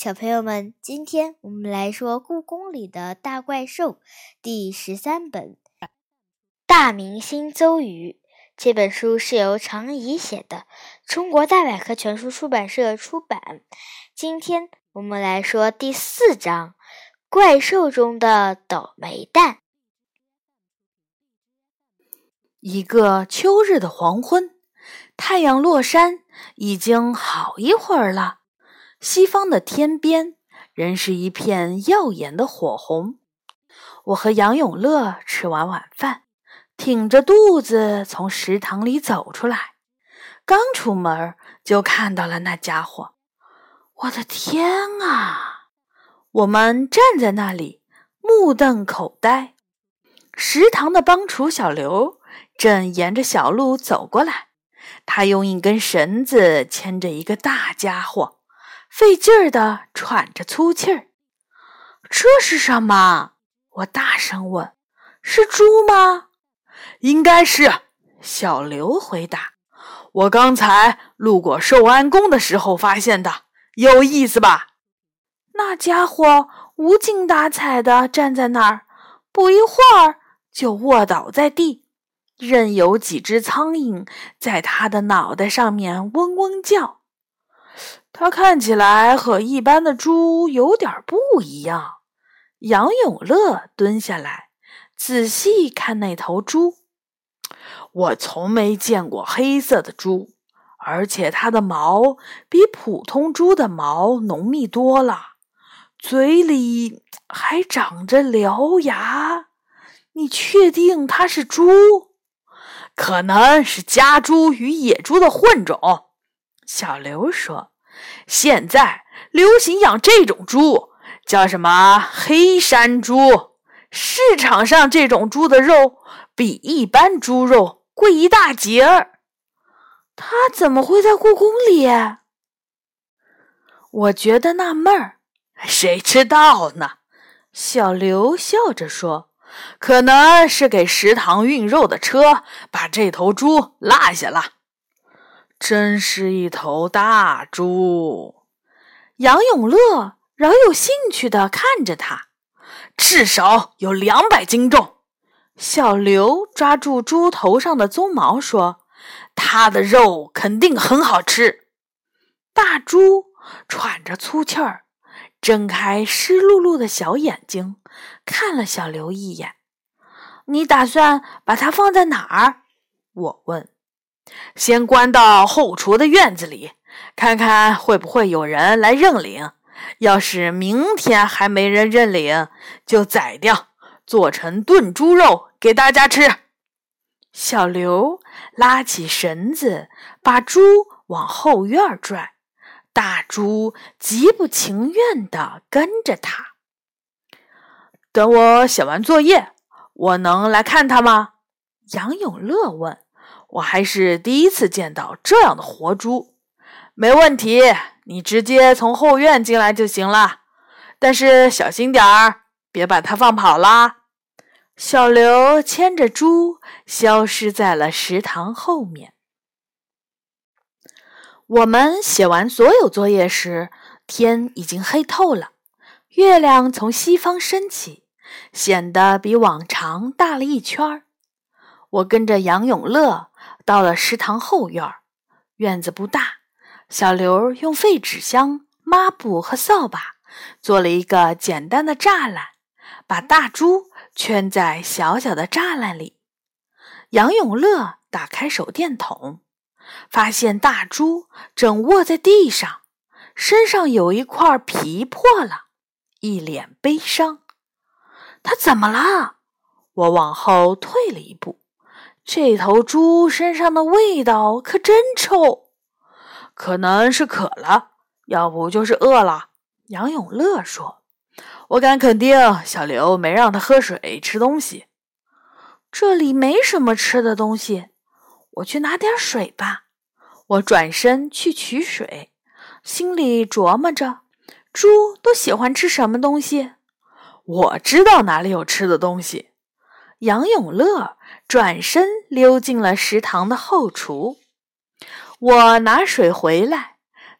小朋友们，今天我们来说《故宫里的大怪兽》第十三本《大明星邹瑜》。这本书是由常怡写的，中国大百科全书出版社出版。今天我们来说第四章《怪兽中的倒霉蛋》。一个秋日的黄昏，太阳落山已经好一会儿了。西方的天边仍是一片耀眼的火红。我和杨永乐吃完晚饭，挺着肚子从食堂里走出来。刚出门就看到了那家伙。我的天啊！我们站在那里目瞪口呆。食堂的帮厨小刘正沿着小路走过来，他用一根绳子牵着一个大家伙。费劲儿的喘着粗气儿，这是什么？我大声问：“是猪吗？”“应该是。”小刘回答。“我刚才路过寿安宫的时候发现的，有意思吧？”那家伙无精打采的站在那儿，不一会儿就卧倒在地，任由几只苍蝇在他的脑袋上面嗡嗡叫。它看起来和一般的猪有点不一样。杨永乐蹲下来，仔细看那头猪。我从没见过黑色的猪，而且它的毛比普通猪的毛浓密多了，嘴里还长着獠牙。你确定它是猪？可能是家猪与野猪的混种。小刘说。现在流行养这种猪，叫什么黑山猪？市场上这种猪的肉比一般猪肉贵一大截儿。它怎么会在故宫里？我觉得纳闷儿。谁知道呢？小刘笑着说：“可能是给食堂运肉的车把这头猪落下了。”真是一头大猪！杨永乐饶有兴趣地看着他，至少有两百斤重。小刘抓住猪头上的鬃毛说：“它的肉肯定很好吃。”大猪喘着粗气儿，睁开湿漉漉的小眼睛，看了小刘一眼。“你打算把它放在哪儿？”我问。先关到后厨的院子里，看看会不会有人来认领。要是明天还没人认领，就宰掉，做成炖猪肉给大家吃。小刘拉起绳子，把猪往后院拽。大猪极不情愿地跟着他。等我写完作业，我能来看他吗？杨永乐问。我还是第一次见到这样的活猪，没问题，你直接从后院进来就行了。但是小心点儿，别把它放跑啦。小刘牵着猪消失在了食堂后面。我们写完所有作业时，天已经黑透了，月亮从西方升起，显得比往常大了一圈儿。我跟着杨永乐。到了食堂后院，院子不大。小刘用废纸箱、抹布和扫把做了一个简单的栅栏，把大猪圈在小小的栅栏里。杨永乐打开手电筒，发现大猪正卧在地上，身上有一块皮破了，一脸悲伤。他怎么了？我往后退了一步。这头猪身上的味道可真臭，可能是渴了，要不就是饿了。杨永乐说：“我敢肯定，小刘没让他喝水、吃东西。这里没什么吃的东西，我去拿点水吧。”我转身去取水，心里琢磨着：猪都喜欢吃什么东西？我知道哪里有吃的东西。杨永乐。转身溜进了食堂的后厨。我拿水回来，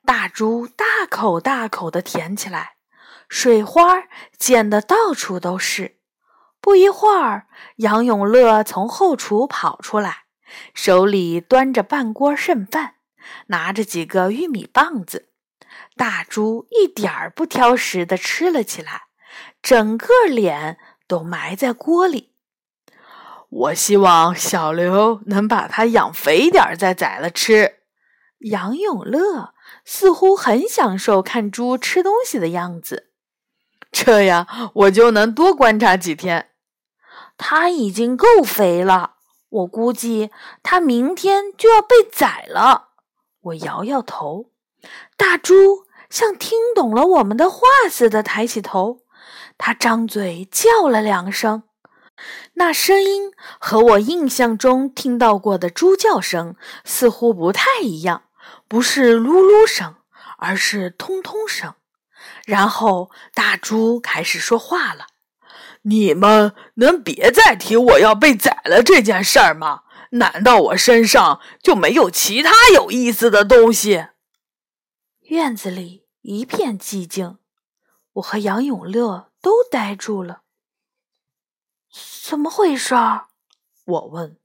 大猪大口大口地舔起来，水花溅得到处都是。不一会儿，杨永乐从后厨跑出来，手里端着半锅剩饭，拿着几个玉米棒子。大猪一点儿不挑食地吃了起来，整个脸都埋在锅里。我希望小刘能把它养肥点儿再宰了吃。杨永乐似乎很享受看猪吃东西的样子，这样我就能多观察几天。它已经够肥了，我估计它明天就要被宰了。我摇摇头，大猪像听懂了我们的话似的抬起头，它张嘴叫了两声。那声音和我印象中听到过的猪叫声似乎不太一样，不是噜噜声，而是通通声。然后大猪开始说话了：“你们能别再提我要被宰了这件事儿吗？难道我身上就没有其他有意思的东西？”院子里一片寂静，我和杨永乐都呆住了。怎么回事？我问。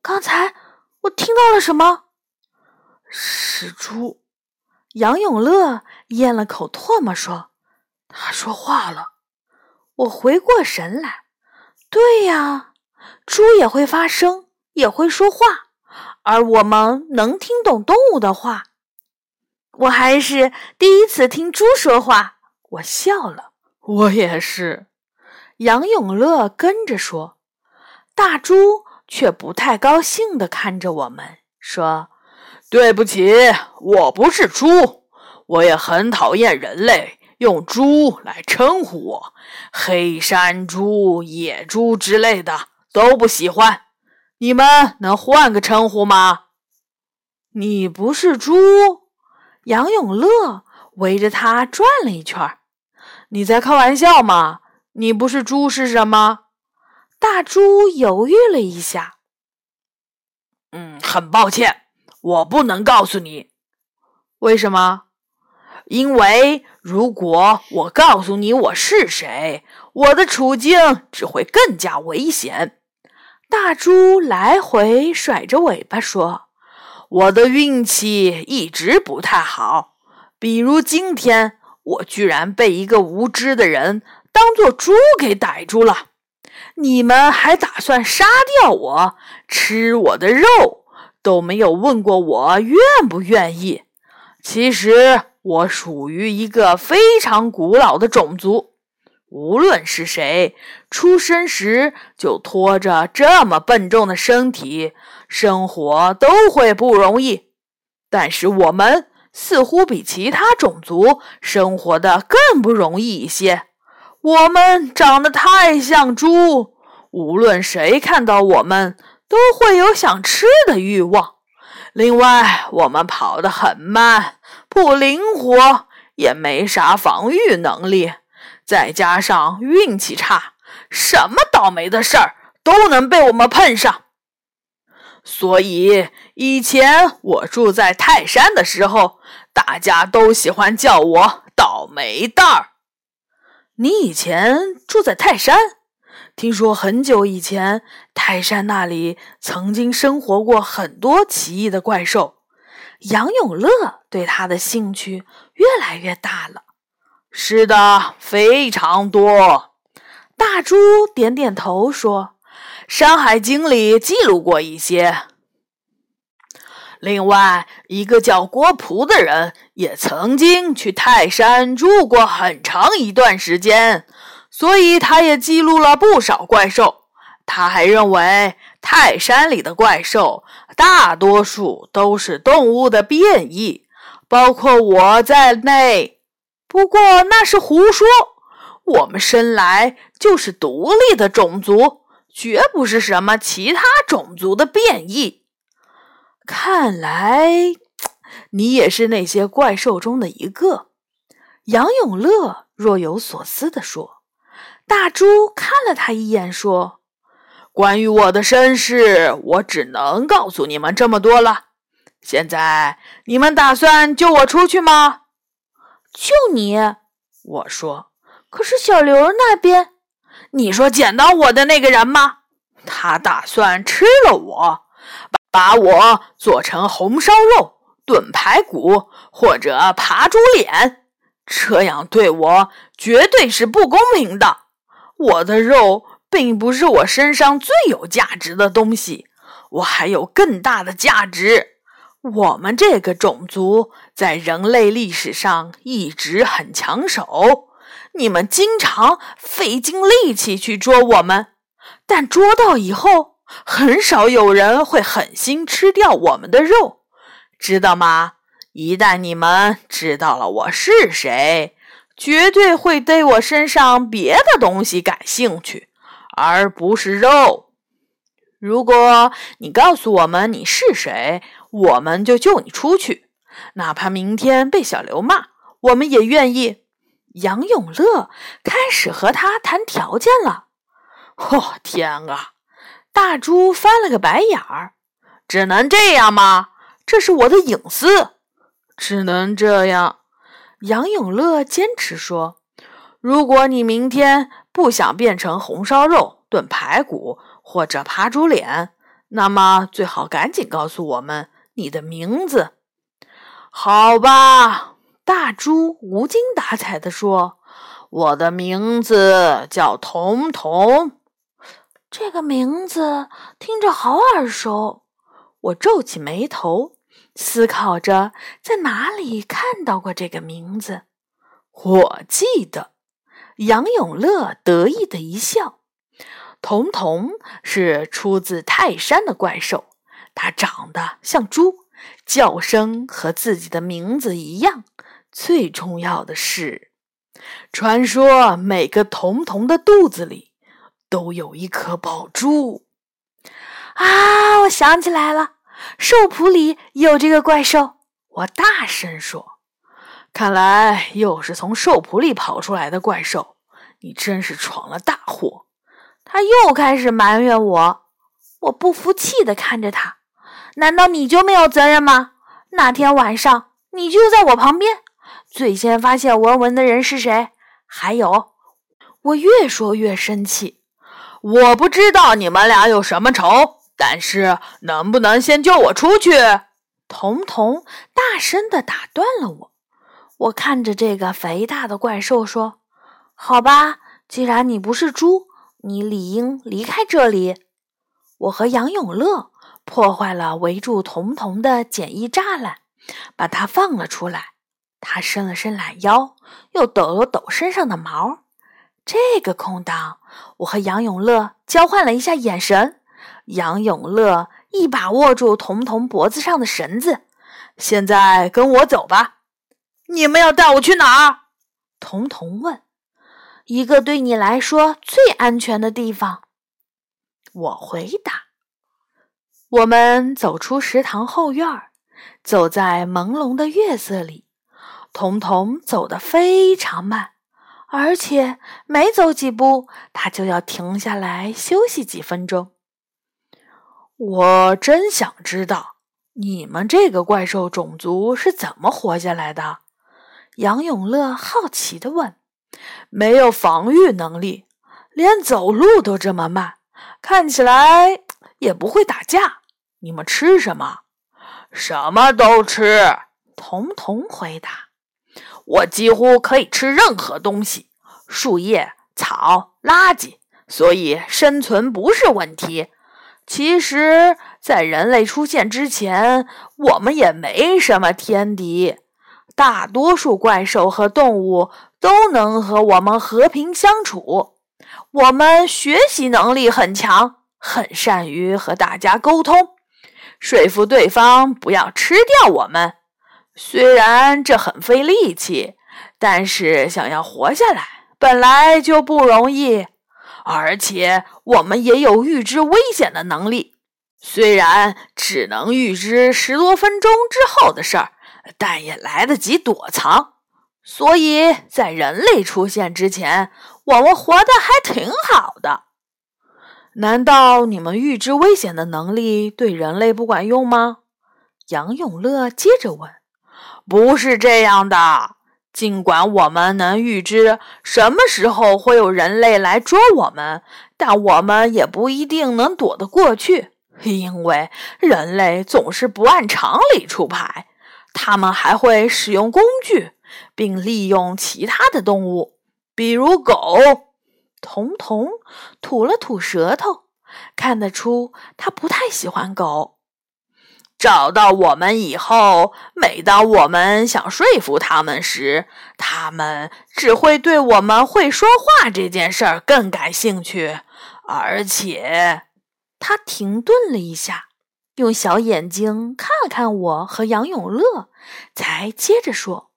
刚才我听到了什么？是猪。杨永乐咽了口唾沫说：“他说话了。”我回过神来。对呀，猪也会发声，也会说话，而我们能听懂动物的话。我还是第一次听猪说话。我笑了。我也是。杨永乐跟着说，大猪却不太高兴地看着我们，说：“对不起，我不是猪，我也很讨厌人类用猪来称呼我，黑山猪、野猪之类的都不喜欢。你们能换个称呼吗？”你不是猪？杨永乐围着他转了一圈。你在开玩笑吗？你不是猪是什么？大猪犹豫了一下。嗯，很抱歉，我不能告诉你。为什么？因为如果我告诉你我是谁，我的处境只会更加危险。大猪来回甩着尾巴说：“我的运气一直不太好，比如今天，我居然被一个无知的人。”当做猪给逮住了，你们还打算杀掉我，吃我的肉，都没有问过我愿不愿意。其实我属于一个非常古老的种族，无论是谁，出生时就拖着这么笨重的身体，生活都会不容易。但是我们似乎比其他种族生活的更不容易一些。我们长得太像猪，无论谁看到我们，都会有想吃的欲望。另外，我们跑得很慢，不灵活，也没啥防御能力，再加上运气差，什么倒霉的事儿都能被我们碰上。所以，以前我住在泰山的时候，大家都喜欢叫我“倒霉蛋儿”。你以前住在泰山，听说很久以前泰山那里曾经生活过很多奇异的怪兽。杨永乐对他的兴趣越来越大了。是的，非常多。大猪点点头说：“《山海经》里记录过一些。”另外一个叫郭璞的人也曾经去泰山住过很长一段时间，所以他也记录了不少怪兽。他还认为泰山里的怪兽大多数都是动物的变异，包括我在内。不过那是胡说，我们生来就是独立的种族，绝不是什么其他种族的变异。看来你也是那些怪兽中的一个，杨永乐若有所思地说。大猪看了他一眼，说：“关于我的身世，我只能告诉你们这么多了。现在你们打算救我出去吗？救你？我说。可是小刘那边，你说捡到我的那个人吗？他打算吃了我，把我做成红烧肉、炖排骨或者扒猪脸，这样对我绝对是不公平的。我的肉并不是我身上最有价值的东西，我还有更大的价值。我们这个种族在人类历史上一直很抢手，你们经常费尽力气去捉我们。但捉到以后，很少有人会狠心吃掉我们的肉，知道吗？一旦你们知道了我是谁，绝对会对我身上别的东西感兴趣，而不是肉。如果你告诉我们你是谁，我们就救你出去，哪怕明天被小刘骂，我们也愿意。杨永乐开始和他谈条件了。哦天啊！大猪翻了个白眼儿。只能这样吗？这是我的隐私。只能这样。杨永乐坚持说：“如果你明天不想变成红烧肉、炖排骨或者扒猪脸，那么最好赶紧告诉我们你的名字。”好吧，大猪无精打采地说：“我的名字叫彤彤。”这个名字听着好耳熟，我皱起眉头，思考着在哪里看到过这个名字。我记得，杨永乐得意的一笑。彤彤是出自泰山的怪兽，它长得像猪，叫声和自己的名字一样。最重要的是，传说每个彤彤的肚子里。都有一颗宝珠啊！我想起来了，兽谱里有这个怪兽。我大声说：“看来又是从兽谱里跑出来的怪兽，你真是闯了大祸。”他又开始埋怨我。我不服气的看着他：“难道你就没有责任吗？那天晚上你就在我旁边，最先发现文文的人是谁？还有……”我越说越生气。我不知道你们俩有什么仇，但是能不能先救我出去？彤彤大声的打断了我。我看着这个肥大的怪兽说：“好吧，既然你不是猪，你理应离开这里。”我和杨永乐破坏了围住彤彤的简易栅栏，把它放了出来。他伸了伸懒腰，又抖了抖身上的毛。这个空档，我和杨永乐交换了一下眼神。杨永乐一把握住彤彤脖子上的绳子，现在跟我走吧。你们要带我去哪儿？彤彤问。一个对你来说最安全的地方。我回答。我们走出食堂后院，走在朦胧的月色里。彤彤走得非常慢。而且没走几步，他就要停下来休息几分钟。我真想知道你们这个怪兽种族是怎么活下来的。杨永乐好奇地问：“没有防御能力，连走路都这么慢，看起来也不会打架。你们吃什么？什么都吃。”彤彤回答。我几乎可以吃任何东西，树叶、草、垃圾，所以生存不是问题。其实，在人类出现之前，我们也没什么天敌，大多数怪兽和动物都能和我们和平相处。我们学习能力很强，很善于和大家沟通，说服对方不要吃掉我们。虽然这很费力气，但是想要活下来本来就不容易，而且我们也有预知危险的能力。虽然只能预知十多分钟之后的事儿，但也来得及躲藏。所以在人类出现之前，我们活得还挺好的。难道你们预知危险的能力对人类不管用吗？杨永乐接着问：“不是这样的。尽管我们能预知什么时候会有人类来捉我们，但我们也不一定能躲得过去，因为人类总是不按常理出牌。他们还会使用工具，并利用其他的动物，比如狗。”彤彤吐了吐舌头，看得出他不太喜欢狗。找到我们以后，每当我们想说服他们时，他们只会对我们会说话这件事儿更感兴趣。而且，他停顿了一下，用小眼睛看了看我和杨永乐，才接着说：“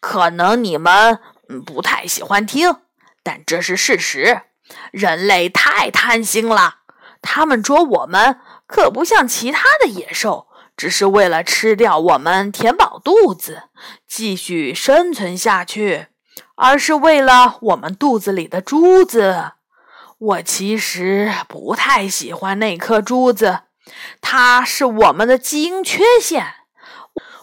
可能你们不太喜欢听。”但这是事实，人类太贪心了。他们捉我们，可不像其他的野兽，只是为了吃掉我们，填饱肚子，继续生存下去，而是为了我们肚子里的珠子。我其实不太喜欢那颗珠子，它是我们的基因缺陷。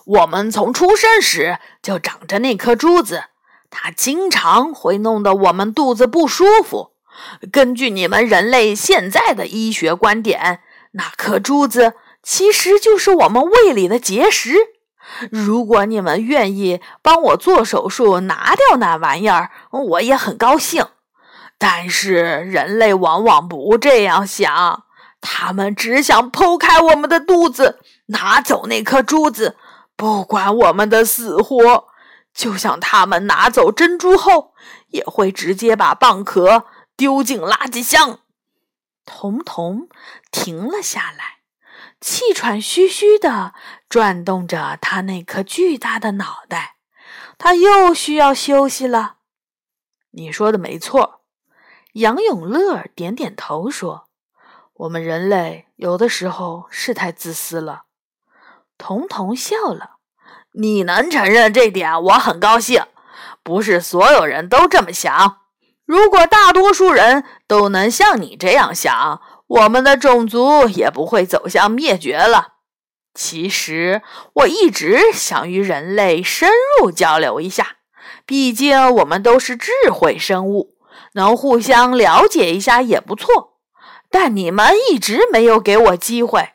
我们从出生时就长着那颗珠子。它经常会弄得我们肚子不舒服。根据你们人类现在的医学观点，那颗珠子其实就是我们胃里的结石。如果你们愿意帮我做手术拿掉那玩意儿，我也很高兴。但是人类往往不这样想，他们只想剖开我们的肚子，拿走那颗珠子，不管我们的死活。就像他们拿走珍珠后，也会直接把蚌壳丢进垃圾箱。彤彤停了下来，气喘吁吁地转动着他那颗巨大的脑袋。他又需要休息了。你说的没错，杨永乐点点头说：“我们人类有的时候是太自私了。”彤彤笑了。你能承认这点，我很高兴。不是所有人都这么想。如果大多数人都能像你这样想，我们的种族也不会走向灭绝了。其实，我一直想与人类深入交流一下，毕竟我们都是智慧生物，能互相了解一下也不错。但你们一直没有给我机会。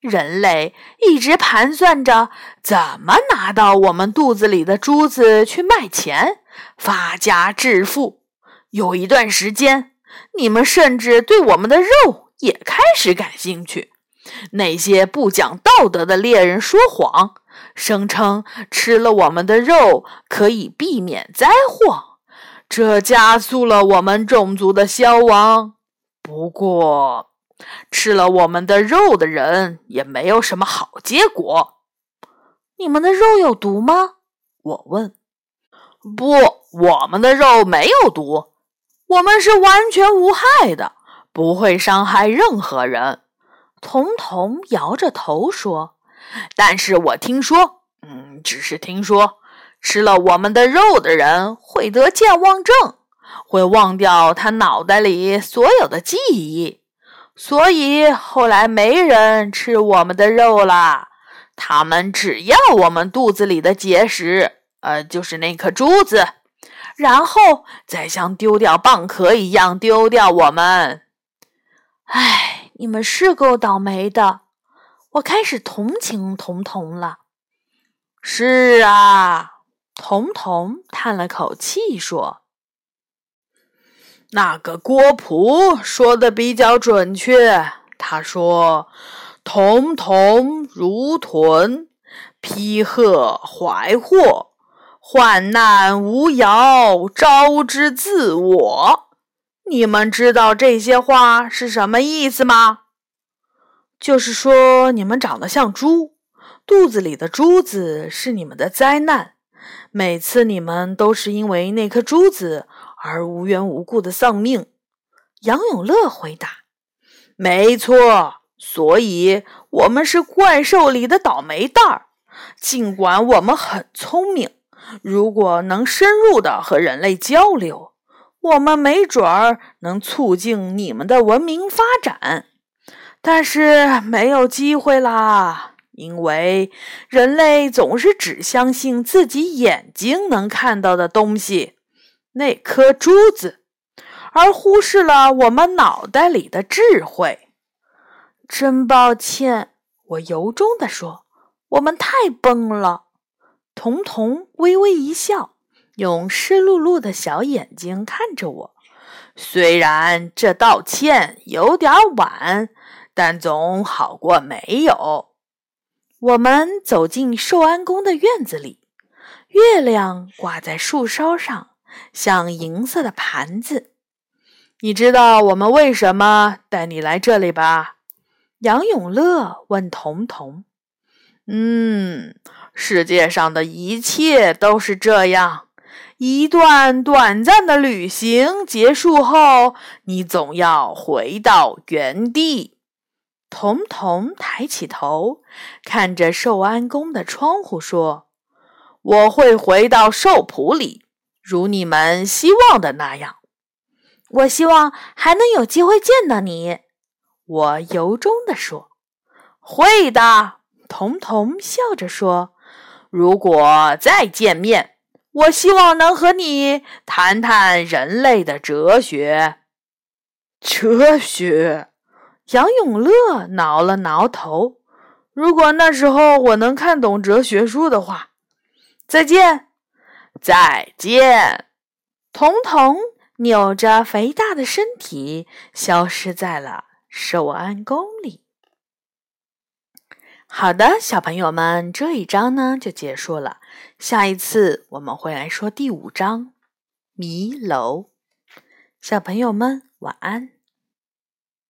人类一直盘算着怎么拿到我们肚子里的珠子去卖钱，发家致富。有一段时间，你们甚至对我们的肉也开始感兴趣。那些不讲道德的猎人说谎，声称吃了我们的肉可以避免灾祸，这加速了我们种族的消亡。不过，吃了我们的肉的人也没有什么好结果。你们的肉有毒吗？我问。不，我们的肉没有毒，我们是完全无害的，不会伤害任何人。彤彤摇着头说：“但是我听说，嗯，只是听说，吃了我们的肉的人会得健忘症，会忘掉他脑袋里所有的记忆。”所以后来没人吃我们的肉了，他们只要我们肚子里的结石，呃，就是那颗珠子，然后再像丢掉蚌壳一样丢掉我们。唉，你们是够倒霉的，我开始同情彤彤了。是啊，彤彤叹了口气说。那个郭璞说的比较准确。他说：“童童如豚，披鹤怀祸，患难无遥，招之自我。”你们知道这些话是什么意思吗？就是说，你们长得像猪，肚子里的珠子是你们的灾难。每次你们都是因为那颗珠子。而无缘无故的丧命，杨永乐回答：“没错，所以我们是怪兽里的倒霉蛋儿。尽管我们很聪明，如果能深入的和人类交流，我们没准儿能促进你们的文明发展。但是没有机会啦，因为人类总是只相信自己眼睛能看到的东西，那颗珠子，而忽视了我们脑袋里的智慧。真抱歉，我由衷地说，我们太笨了。彤彤微微一笑，用湿漉漉的小眼睛看着我。虽然这道歉有点晚，但总好过没有。我们走进寿安宫的院子里，月亮挂在树梢上，像银色的盘子。你知道我们为什么带你来这里吧？杨永乐问彤彤。嗯，世界上的一切都是这样。一段短暂的旅行结束后，你总要回到原地。彤彤抬起头，看着寿安宫的窗户，说：“我会回到寿浦里，如你们希望的那样。我希望还能有机会见到你。”我由衷地说：“会的。”彤彤笑着说：“如果再见面，我希望能和你谈谈人类的哲学。”哲学。杨永乐挠了挠头。如果那时候我能看懂哲学书的话，再见，再见。彤彤扭着肥大的身体消失在了寿安宫里。好的，小朋友们，这一章呢就结束了。下一次我们会来说第五章《迷楼》。小朋友们，晚安。